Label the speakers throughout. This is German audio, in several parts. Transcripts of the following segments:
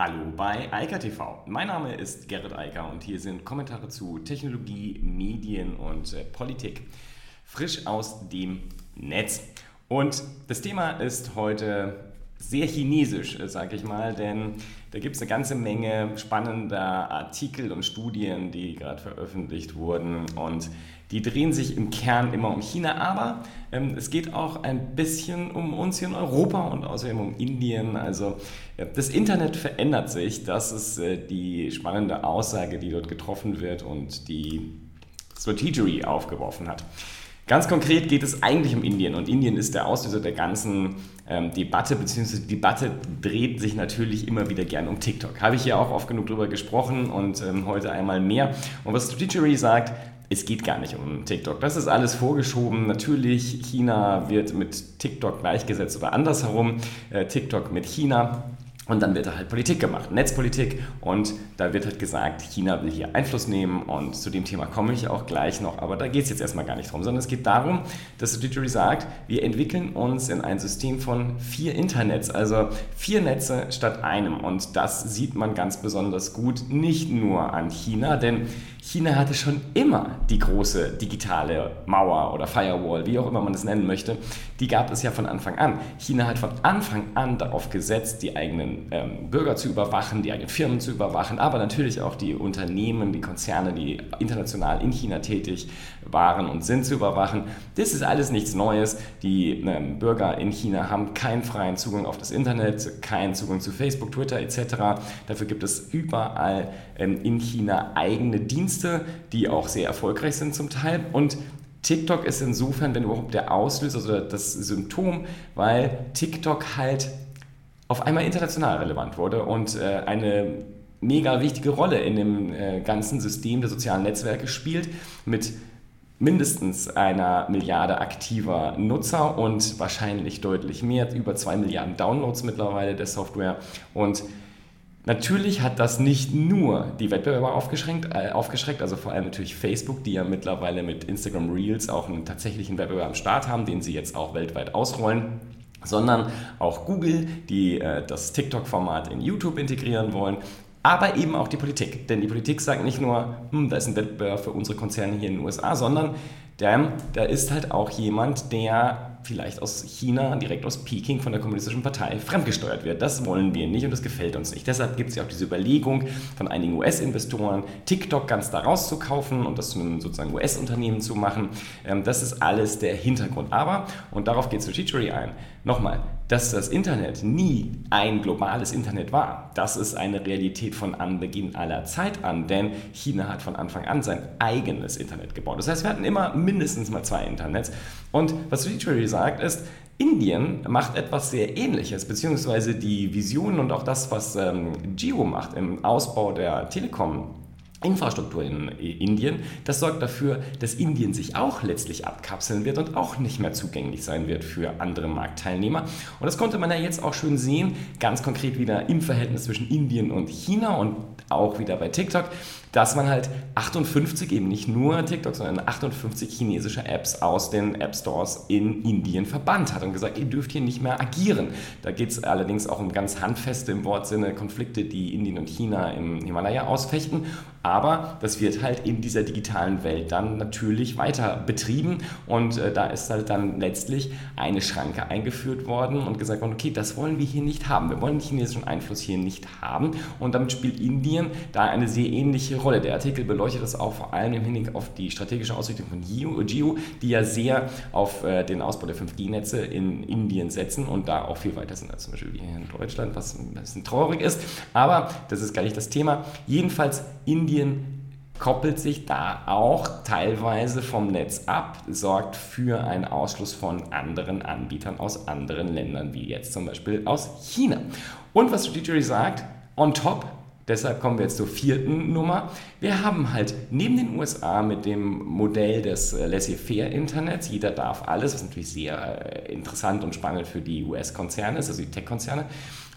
Speaker 1: Hallo bei Eika TV. Mein Name ist Gerrit Eiker und hier sind Kommentare zu Technologie, Medien und äh, Politik. Frisch aus dem Netz. Und das Thema ist heute sehr chinesisch, äh, sage ich mal, denn da gibt es eine ganze Menge spannender Artikel und Studien, die gerade veröffentlicht wurden und die drehen sich im Kern immer um China, aber ähm, es geht auch ein bisschen um uns hier in Europa und außerdem um Indien. Also äh, das Internet verändert sich, das ist äh, die spannende Aussage, die dort getroffen wird und die Strategy aufgeworfen hat. Ganz konkret geht es eigentlich um Indien und Indien ist der Auslöser der ganzen ähm, Debatte, beziehungsweise die Debatte dreht sich natürlich immer wieder gern um TikTok. Habe ich hier auch oft genug drüber gesprochen und ähm, heute einmal mehr. Und was Strategy sagt, es geht gar nicht um TikTok. Das ist alles vorgeschoben. Natürlich, China wird mit TikTok gleichgesetzt oder andersherum. Äh, TikTok mit China. Und dann wird da halt Politik gemacht, Netzpolitik. Und da wird halt gesagt, China will hier Einfluss nehmen. Und zu dem Thema komme ich auch gleich noch. Aber da geht es jetzt erstmal gar nicht drum, sondern es geht darum, dass Strategy sagt, wir entwickeln uns in ein System von vier Internets, also vier Netze statt einem. Und das sieht man ganz besonders gut, nicht nur an China, denn China hatte schon immer die große digitale Mauer oder Firewall, wie auch immer man das nennen möchte. Die gab es ja von Anfang an. China hat von Anfang an darauf gesetzt, die eigenen ähm, Bürger zu überwachen, die eigenen Firmen zu überwachen, aber natürlich auch die Unternehmen, die Konzerne, die international in China tätig waren und sind zu überwachen. Das ist alles nichts Neues. Die ähm, Bürger in China haben keinen freien Zugang auf das Internet, keinen Zugang zu Facebook, Twitter etc. Dafür gibt es überall ähm, in China eigene Dienste die auch sehr erfolgreich sind zum Teil. Und TikTok ist insofern, wenn überhaupt der Auslöser oder das Symptom, weil TikTok halt auf einmal international relevant wurde und äh, eine mega wichtige Rolle in dem äh, ganzen System der sozialen Netzwerke spielt mit mindestens einer Milliarde aktiver Nutzer und wahrscheinlich deutlich mehr, über zwei Milliarden Downloads mittlerweile der Software. Und Natürlich hat das nicht nur die Wettbewerber aufgeschränkt, äh, aufgeschreckt, also vor allem natürlich Facebook, die ja mittlerweile mit Instagram Reels auch einen tatsächlichen Wettbewerb am Start haben, den sie jetzt auch weltweit ausrollen sondern auch Google, die äh, das TikTok-Format in YouTube integrieren wollen, aber eben auch die Politik. Denn die Politik sagt nicht nur, hm, da ist ein Wettbewerb für unsere Konzerne hier in den USA, sondern der, da ist halt auch jemand, der vielleicht aus China, direkt aus Peking von der Kommunistischen Partei fremdgesteuert wird. Das wollen wir nicht und das gefällt uns nicht. Deshalb gibt es ja auch diese Überlegung von einigen US-Investoren, TikTok ganz da rauszukaufen und das zu einem sozusagen US-Unternehmen zu machen. Ähm, das ist alles der Hintergrund. Aber, und darauf geht Strategy ein, nochmal, dass das Internet nie ein globales Internet war, das ist eine Realität von Anbeginn aller Zeit an, denn China hat von Anfang an sein eigenes Internet gebaut. Das heißt, wir hatten immer mindestens mal zwei Internets. Und was Strategy sagt, ist, Indien macht etwas sehr Ähnliches, beziehungsweise die Visionen und auch das, was ähm, Jio macht im Ausbau der Telekom. Infrastruktur in Indien, das sorgt dafür, dass Indien sich auch letztlich abkapseln wird und auch nicht mehr zugänglich sein wird für andere Marktteilnehmer. Und das konnte man ja jetzt auch schön sehen, ganz konkret wieder im Verhältnis zwischen Indien und China und auch wieder bei TikTok, dass man halt 58, eben nicht nur TikTok, sondern 58 chinesische Apps aus den App Stores in Indien verbannt hat und gesagt, ihr dürft hier nicht mehr agieren. Da geht es allerdings auch um ganz handfeste im Wortsinne Konflikte, die Indien und China im Himalaya ausfechten. Aber das wird halt in dieser digitalen Welt dann natürlich weiter betrieben und äh, da ist halt dann letztlich eine Schranke eingeführt worden und gesagt worden, okay, das wollen wir hier nicht haben. Wir wollen den chinesischen Einfluss hier nicht haben und damit spielt Indien da eine sehr ähnliche Rolle. Der Artikel beleuchtet das auch vor allem im Hinblick auf die strategische Ausrichtung von Geo, die ja sehr auf äh, den Ausbau der 5G-Netze in Indien setzen und da auch viel weiter sind als zum Beispiel hier in Deutschland, was ein bisschen traurig ist. Aber das ist gar nicht das Thema. Jedenfalls Indien koppelt sich da auch teilweise vom Netz ab, sorgt für einen Ausschluss von anderen Anbietern aus anderen Ländern, wie jetzt zum Beispiel aus China. Und was Strategy sagt, on top Deshalb kommen wir jetzt zur vierten Nummer. Wir haben halt neben den USA mit dem Modell des äh, Laissez-faire-Internets, jeder darf alles, was natürlich sehr äh, interessant und spannend für die US-Konzerne ist, also die Tech-Konzerne,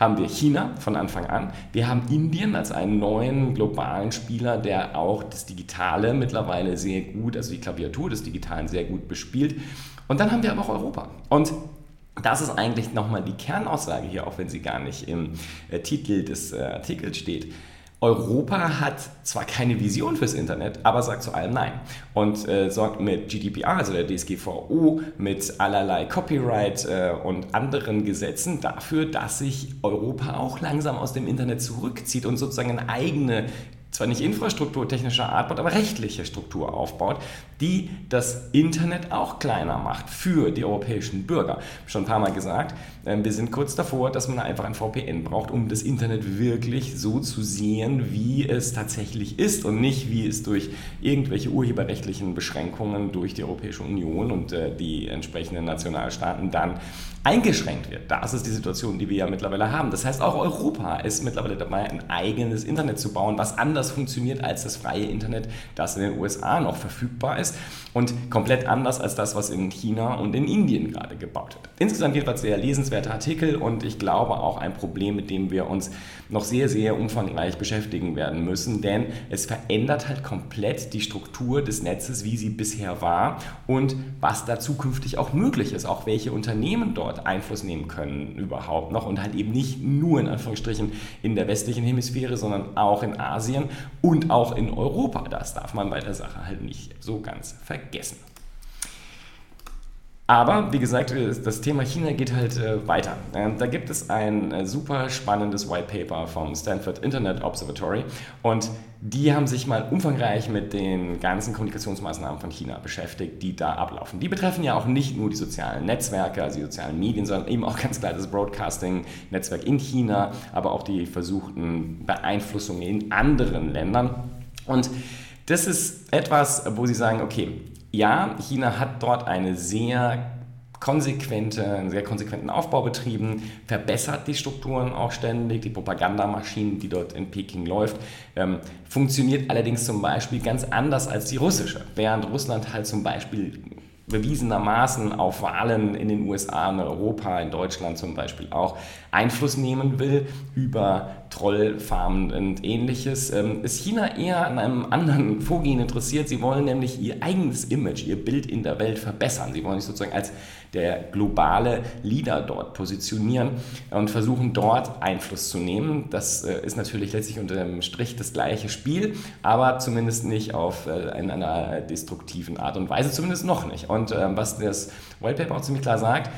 Speaker 1: haben wir China von Anfang an. Wir haben Indien als einen neuen globalen Spieler, der auch das Digitale mittlerweile sehr gut, also die Klaviatur des Digitalen sehr gut bespielt. Und dann haben wir aber auch Europa. Und Das ist eigentlich nochmal die Kernaussage hier, auch wenn sie gar nicht im äh, Titel des äh, Artikels steht. Europa hat zwar keine Vision fürs Internet, aber sagt zu allem Nein und äh, sorgt mit GDPR, also der DSGVO, mit allerlei Copyright äh, und anderen Gesetzen dafür, dass sich Europa auch langsam aus dem Internet zurückzieht und sozusagen eine eigene zwar nicht infrastrukturtechnischer Art, aber rechtliche Struktur aufbaut, die das Internet auch kleiner macht für die europäischen Bürger. Schon ein paar Mal gesagt, ähm, wir sind kurz davor, dass man einfach ein VPN braucht, um das Internet wirklich so zu sehen, wie es tatsächlich ist und nicht, wie es durch irgendwelche urheberrechtlichen Beschränkungen durch die Europäische Union und äh, die entsprechenden Nationalstaaten dann eingeschränkt wird. Das ist die Situation, die wir ja mittlerweile haben. Das heißt, auch Europa ist mittlerweile dabei, ein eigenes Internet zu bauen, was anders funktioniert als das freie Internet, das in den USA noch verfügbar ist und komplett anders als das, was in China und in Indien gerade gebaut wird. Insgesamt jedenfalls sehr lesenswerter Artikel und ich glaube auch ein Problem, mit dem wir uns noch sehr, sehr umfangreich beschäftigen werden müssen, denn es verändert halt komplett die Struktur des Netzes, wie sie bisher war und was da zukünftig auch möglich ist, auch welche Unternehmen dort Einfluss nehmen können überhaupt noch und halt eben nicht nur in Anführungsstrichen in der westlichen Hemisphäre, sondern auch in Asien und auch in Europa. Das darf man bei der Sache halt nicht so ganz vergessen vergessen. Aber wie gesagt, das Thema China geht halt äh, weiter. Ähm, da gibt es ein äh, super spannendes White Paper vom Stanford Internet Observatory und die haben sich mal umfangreich mit den ganzen Kommunikationsmaßnahmen von China beschäftigt, die da ablaufen. Die betreffen ja auch nicht nur die sozialen Netzwerke, also die sozialen Medien, sondern eben auch ganz klar das Broadcasting-Netzwerk in China, aber auch die versuchten Beeinflussungen in anderen Ländern. Und das ist etwas, wo sie sagen, okay, ja, China hat dort eine sehr konsequente, einen sehr konsequenten Aufbau betrieben, verbessert die Strukturen auch ständig, die Propagandamaschine, die dort in Peking läuft, ähm, funktioniert allerdings zum Beispiel ganz anders als die russische, während Russland halt zum Beispiel bewiesenermaßen auf Wahlen in den USA, in Europa, in Deutschland zum Beispiel auch Einfluss nehmen will über Trollfarmen und ähnliches, ähm, ist China eher an einem anderen Vorgehen interessiert. Sie wollen nämlich ihr eigenes Image, ihr Bild in der Welt verbessern. Sie wollen sich sozusagen als der globale Leader dort positionieren und versuchen dort Einfluss zu nehmen. Das äh, ist natürlich letztlich unter dem Strich das gleiche Spiel, aber zumindest nicht auf äh, in einer destruktiven Art und Weise, zumindest noch nicht. Und ähm, was das White Paper auch ziemlich klar sagt,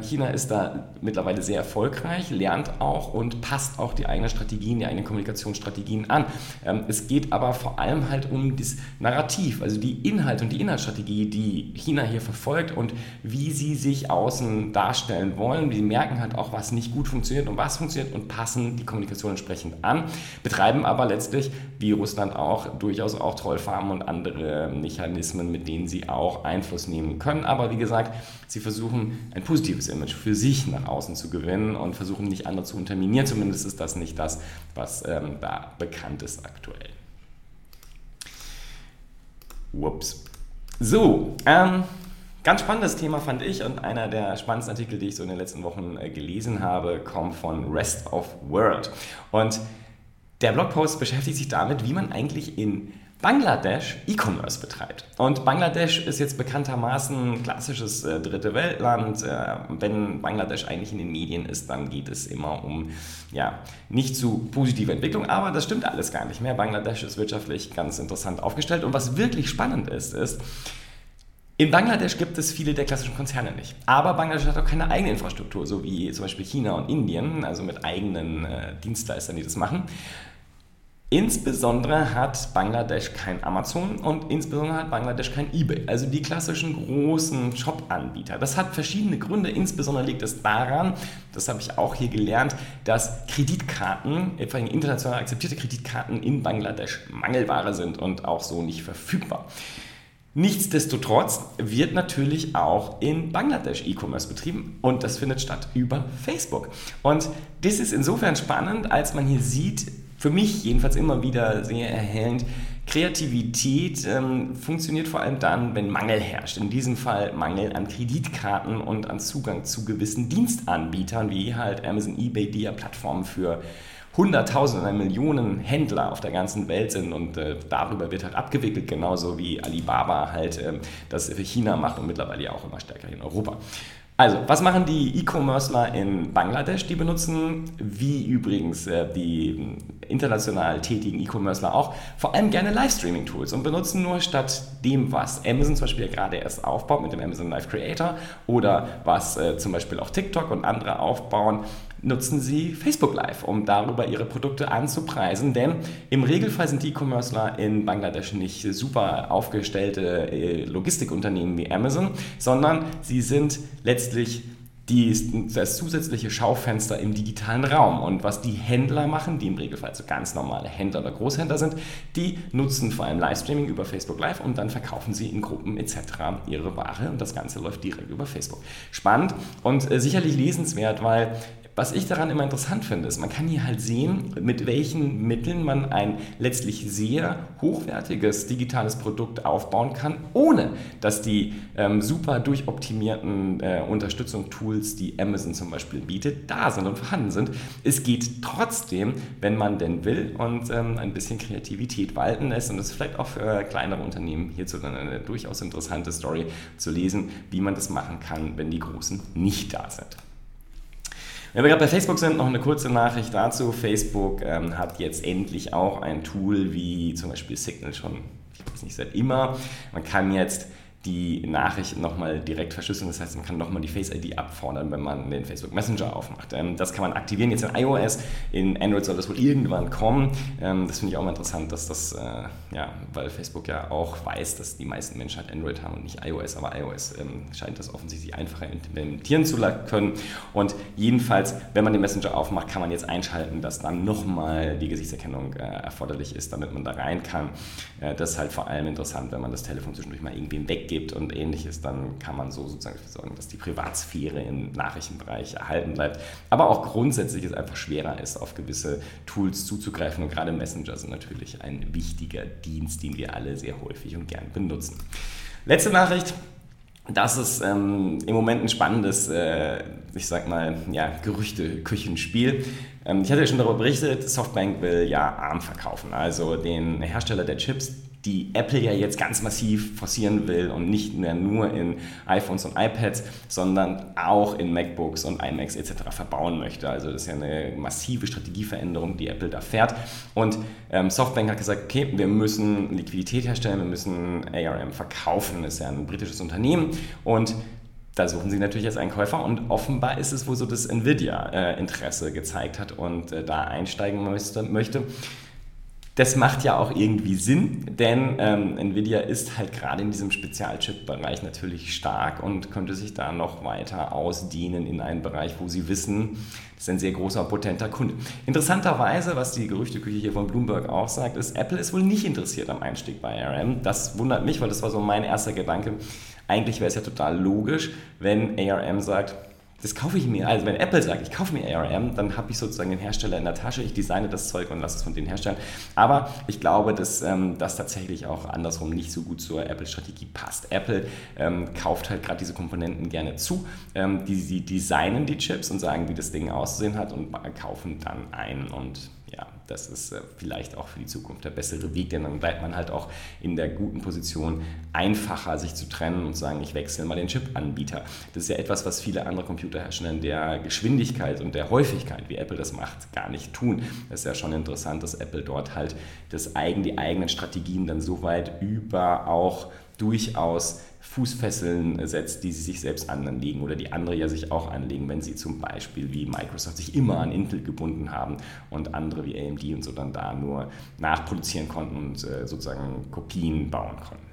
Speaker 1: China ist da mittlerweile sehr erfolgreich, lernt auch und passt auch die eigenen Strategien, die eigenen Kommunikationsstrategien an. Ähm, es geht aber vor allem halt um das Narrativ, also die Inhalt und die Inhaltsstrategie, die China hier verfolgt und wie sie sich außen darstellen wollen. Die merken halt auch, was nicht gut funktioniert und was funktioniert und passen die Kommunikation entsprechend an, betreiben aber letztlich, wie Russland auch, durchaus auch Trollfarmen und andere Mechanismen, mit denen sie auch Einfluss nehmen können. Aber wie gesagt, sie versuchen ein positives positives Image für sich nach außen zu gewinnen und versuchen nicht andere zu unterminieren. Zumindest ist das nicht das, was ähm, da bekannt ist aktuell. Ups. So, ähm, ganz spannendes Thema fand ich und einer der spannendsten Artikel, die ich so in den letzten Wochen äh, gelesen habe, kommt von Rest of World. Und der Blogpost beschäftigt sich damit, wie man eigentlich in Bangladesch E-Commerce betreibt. Und Bangladesch ist jetzt bekanntermaßen ein klassisches äh, dritte Weltland. Äh, wenn Bangladesch eigentlich in den Medien ist, dann geht es immer um ja, nicht zu positive Entwicklung, aber das stimmt alles gar nicht mehr. Bangladesch ist wirtschaftlich ganz interessant aufgestellt und was wirklich spannend ist, ist, in Bangladesch gibt es viele der klassischen Konzerne nicht. Aber Bangladesch hat auch keine eigene Infrastruktur, so wie zum Beispiel China und Indien, also mit eigenen äh, Dienstleistern, die das machen. Insbesondere hat Bangladesch kein Amazon und insbesondere hat Bangladesch kein eBay, also die klassischen großen Shop-Anbieter. Das hat verschiedene Gründe. Insbesondere liegt es daran, das habe ich auch hier gelernt, dass Kreditkarten, vor allem international akzeptierte Kreditkarten in Bangladesch Mangelware sind und auch so nicht verfügbar. Nichtsdestotrotz wird natürlich auch in Bangladesch E-Commerce betrieben und das findet statt über Facebook. Und das ist insofern spannend, als man hier sieht, für mich jedenfalls immer wieder sehr erhellend. Kreativität ähm, funktioniert vor allem dann, wenn Mangel herrscht. In diesem Fall Mangel an Kreditkarten und an Zugang zu gewissen Dienstanbietern, wie halt Amazon, eBay, die ja Plattformen für Hunderttausende, Millionen Händler auf der ganzen Welt sind und äh, darüber wird halt abgewickelt, genauso wie Alibaba halt äh, das für China macht und mittlerweile ja auch immer stärker in Europa. Also, was machen die E-Commercer in Bangladesch? Die benutzen, wie übrigens äh, die international tätigen E-Commercer auch, vor allem gerne Livestreaming-Tools und benutzen nur statt dem, was Amazon zum Beispiel gerade erst aufbaut mit dem Amazon Live Creator oder was äh, zum Beispiel auch TikTok und andere aufbauen, nutzen sie Facebook Live, um darüber ihre Produkte anzupreisen. Denn im Regelfall sind E-Commercer in Bangladesch nicht super aufgestellte äh, Logistikunternehmen wie Amazon, sondern sie sind letztlich die, das zusätzliche Schaufenster im digitalen Raum. Und was die Händler machen, die im Regelfall so ganz normale Händler oder Großhändler sind, die nutzen vor allem Livestreaming über Facebook Live und dann verkaufen sie in Gruppen etc. ihre Ware und das Ganze läuft direkt über Facebook. Spannend und äh, sicherlich lesenswert, weil was ich daran immer interessant finde, ist, man kann hier halt sehen, mit welchen Mitteln man ein letztlich sehr hochwertiges digitales Produkt aufbauen kann, ohne dass die ähm, super durchoptimierten äh, Unterstützungstools, die Amazon zum Beispiel bietet, da sind und vorhanden sind. Es geht trotzdem, wenn man denn will und ähm, ein bisschen Kreativität walten lässt. Und das ist vielleicht auch für kleinere Unternehmen hierzu dann eine durchaus interessante Story zu lesen, wie man das machen kann, wenn die Großen nicht da sind. Wenn wir gerade bei Facebook sind, noch eine kurze Nachricht dazu. Facebook ähm, hat jetzt endlich auch ein Tool wie zum Beispiel Signal schon, ich weiß nicht, seit immer. Man kann jetzt die Nachrichten nochmal direkt verschlüsseln. Das heißt, man kann nochmal die Face-ID abfordern, wenn man den Facebook Messenger aufmacht. Ähm, das kann man aktivieren jetzt in iOS. In Android soll das wohl irgendwann kommen. Ähm, das finde ich auch mal interessant, dass das, äh, ja, weil Facebook ja auch weiß, dass die meisten Menschen halt Android haben und nicht iOS, aber iOS ähm, scheint das offensichtlich einfacher implementieren zu können. Und jedenfalls, wenn man den Messenger aufmacht, kann man jetzt einschalten, dass dann nochmal die Gesichtserkennung äh, erforderlich ist, damit man da rein kann. Äh, das ist halt vor allem interessant, wenn man das Telefon zwischendurch mal irgendwie gibt und ähnliches, dann kann man so sozusagen dafür sorgen, dass die Privatsphäre im Nachrichtenbereich erhalten bleibt. Aber auch grundsätzlich es einfach schwerer ist, auf gewisse Tools zuzugreifen und gerade Messenger sind natürlich ein wichtiger Dienst, den wir alle sehr häufig und gern benutzen. Letzte Nachricht. Das ist ähm, im Moment ein spannendes, äh, ich sag mal, ja, Gerüchte-Küchenspiel. Ähm, ich hatte ja schon darüber berichtet, Softbank will ja ARM verkaufen, also den Hersteller der Chips, die Apple ja jetzt ganz massiv forcieren will und nicht mehr nur in iPhones und iPads, sondern auch in MacBooks und iMacs etc. verbauen möchte. Also das ist ja eine massive Strategieveränderung, die Apple da fährt. Und ähm, Softbank hat gesagt, okay, wir müssen Liquidität herstellen, wir müssen ARM verkaufen. Das ist ja ein britisches Unternehmen und da suchen sie natürlich jetzt einen Käufer und offenbar ist es wohl so, dass Nvidia äh, Interesse gezeigt hat und äh, da einsteigen müsste, möchte. Das macht ja auch irgendwie Sinn, denn ähm, Nvidia ist halt gerade in diesem Spezialchip-Bereich natürlich stark und könnte sich da noch weiter ausdehnen in einen Bereich, wo sie wissen, das ist ein sehr großer, potenter Kunde. Interessanterweise, was die Gerüchteküche hier von Bloomberg auch sagt, ist, Apple ist wohl nicht interessiert am Einstieg bei ARM. Das wundert mich, weil das war so mein erster Gedanke. Eigentlich wäre es ja total logisch, wenn ARM sagt, das kaufe ich mir. Also wenn Apple sagt, ich kaufe mir ARM, dann habe ich sozusagen den Hersteller in der Tasche, ich designe das Zeug und lasse es von denen herstellen. Aber ich glaube, dass ähm, das tatsächlich auch andersrum nicht so gut zur Apple-Strategie passt. Apple ähm, kauft halt gerade diese Komponenten gerne zu. Ähm, die, die designen die Chips und sagen, wie das Ding auszusehen hat und kaufen dann ein. Und das ist äh, vielleicht auch für die Zukunft der bessere Weg, denn dann bleibt man halt auch in der guten Position, einfacher sich zu trennen und zu sagen, ich wechsle mal den Chip-Anbieter. Das ist ja etwas, was viele andere Computerhersteller in der Geschwindigkeit und der Häufigkeit, wie Apple das macht, gar nicht tun. Es ist ja schon interessant, dass Apple dort halt das eigen, die eigenen Strategien dann so weit über auch durchaus Fußfesseln setzt, die sie sich selbst anlegen oder die andere ja sich auch anlegen, wenn sie zum Beispiel wie Microsoft sich immer an Intel gebunden haben und andere wie AMD und so dann da nur nachproduzieren konnten und äh, sozusagen Kopien bauen konnten.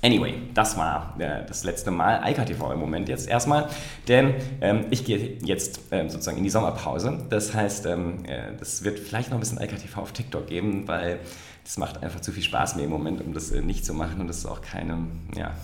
Speaker 1: Anyway, das war äh, das letzte Mal IKTV im Moment jetzt erstmal, denn ähm, ich gehe jetzt ähm, sozusagen in die Sommerpause. Das heißt, ähm, äh, wird vielleicht noch ein bisschen IKTV auf TikTok geben, weil es macht einfach zu viel Spaß mir im Moment, um das äh, nicht zu machen und das ist auch keine, ja,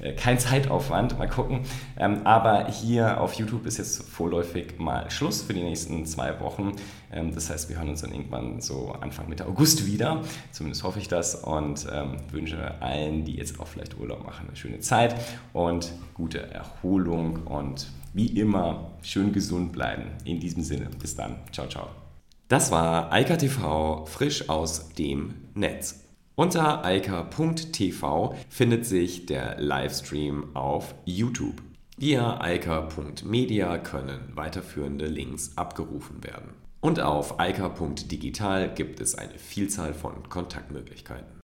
Speaker 1: äh, kein Zeitaufwand, mal gucken. Ähm, aber hier auf YouTube ist jetzt vorläufig mal Schluss für die nächsten zwei Wochen. Ähm, das heißt, wir hören uns dann irgendwann so Anfang Mitte August wieder. Zumindest hoffe ich das und ähm, wünsche allen, die jetzt auch vielleicht Urlaub machen, eine schöne Zeit und gute Erholung und wie immer schön gesund bleiben. In diesem Sinne, bis dann. Ciao, ciao. Das war Eika TV frisch aus dem Netz. Unter eika.tv findet sich der Livestream auf YouTube.
Speaker 2: Via alka.media können weiterführende Links abgerufen werden. Und auf alka.digital gibt es eine Vielzahl von Kontaktmöglichkeiten.